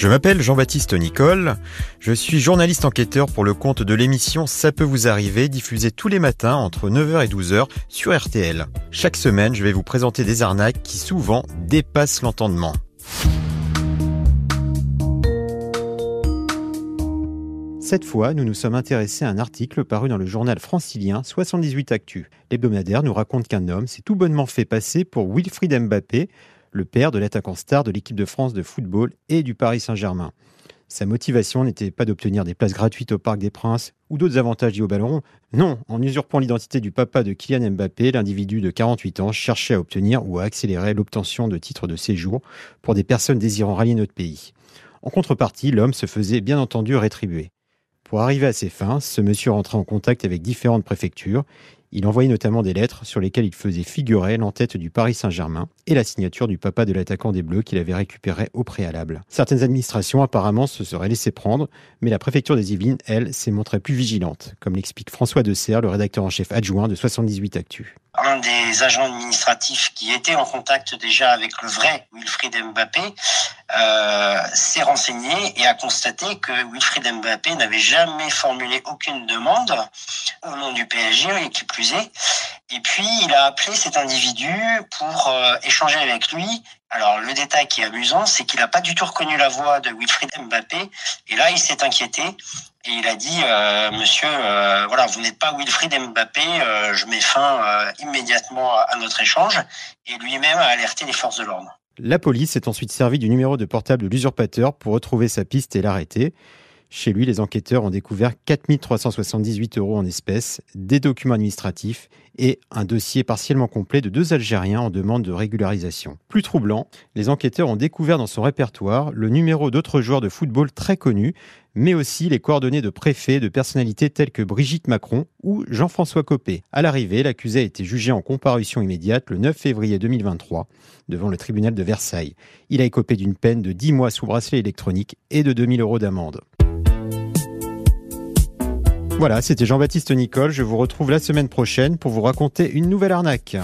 Je m'appelle Jean-Baptiste Nicole, je suis journaliste enquêteur pour le compte de l'émission Ça peut vous arriver, diffusée tous les matins entre 9h et 12h sur RTL. Chaque semaine, je vais vous présenter des arnaques qui souvent dépassent l'entendement. Cette fois, nous nous sommes intéressés à un article paru dans le journal francilien 78 Actu. L'hebdomadaire nous raconte qu'un homme s'est tout bonnement fait passer pour Wilfried Mbappé, le père de l'attaquant star de l'équipe de France de football et du Paris Saint-Germain. Sa motivation n'était pas d'obtenir des places gratuites au Parc des Princes ou d'autres avantages liés au ballon. Non, en usurpant l'identité du papa de Kylian Mbappé, l'individu de 48 ans cherchait à obtenir ou à accélérer l'obtention de titres de séjour pour des personnes désirant rallier notre pays. En contrepartie, l'homme se faisait bien entendu rétribuer. Pour arriver à ses fins, ce monsieur rentrait en contact avec différentes préfectures. Il envoyait notamment des lettres sur lesquelles il faisait figurer l'entête du Paris Saint-Germain et la signature du papa de l'attaquant des Bleus qu'il avait récupéré au préalable. Certaines administrations apparemment se seraient laissées prendre, mais la préfecture des Yvelines, elle, s'est montrée plus vigilante, comme l'explique François De Serre, le rédacteur en chef adjoint de 78 Actu un des agents administratifs qui était en contact déjà avec le vrai Wilfried Mbappé euh, s'est renseigné et a constaté que Wilfried Mbappé n'avait jamais formulé aucune demande au nom du PSG, et qui plus est. Et puis, il a appelé cet individu pour euh, échanger avec lui. Alors, le détail qui est amusant, c'est qu'il n'a pas du tout reconnu la voix de Wilfried Mbappé. Et là, il s'est inquiété. Et il a dit, euh, monsieur, euh, voilà, vous n'êtes pas Wilfried Mbappé, euh, je mets fin euh, immédiatement à notre échange. Et lui-même a alerté les forces de l'ordre. La police s'est ensuite servi du numéro de portable de l'usurpateur pour retrouver sa piste et l'arrêter. Chez lui, les enquêteurs ont découvert 4378 euros en espèces, des documents administratifs et un dossier partiellement complet de deux Algériens en demande de régularisation. Plus troublant, les enquêteurs ont découvert dans son répertoire le numéro d'autres joueurs de football très connus, mais aussi les coordonnées de préfets de personnalités telles que Brigitte Macron ou Jean-François Copé. À l'arrivée, l'accusé a été jugé en comparution immédiate le 9 février 2023 devant le tribunal de Versailles. Il a écopé d'une peine de 10 mois sous bracelet électronique et de 2000 euros d'amende. Voilà, c'était Jean-Baptiste Nicole. Je vous retrouve la semaine prochaine pour vous raconter une nouvelle arnaque.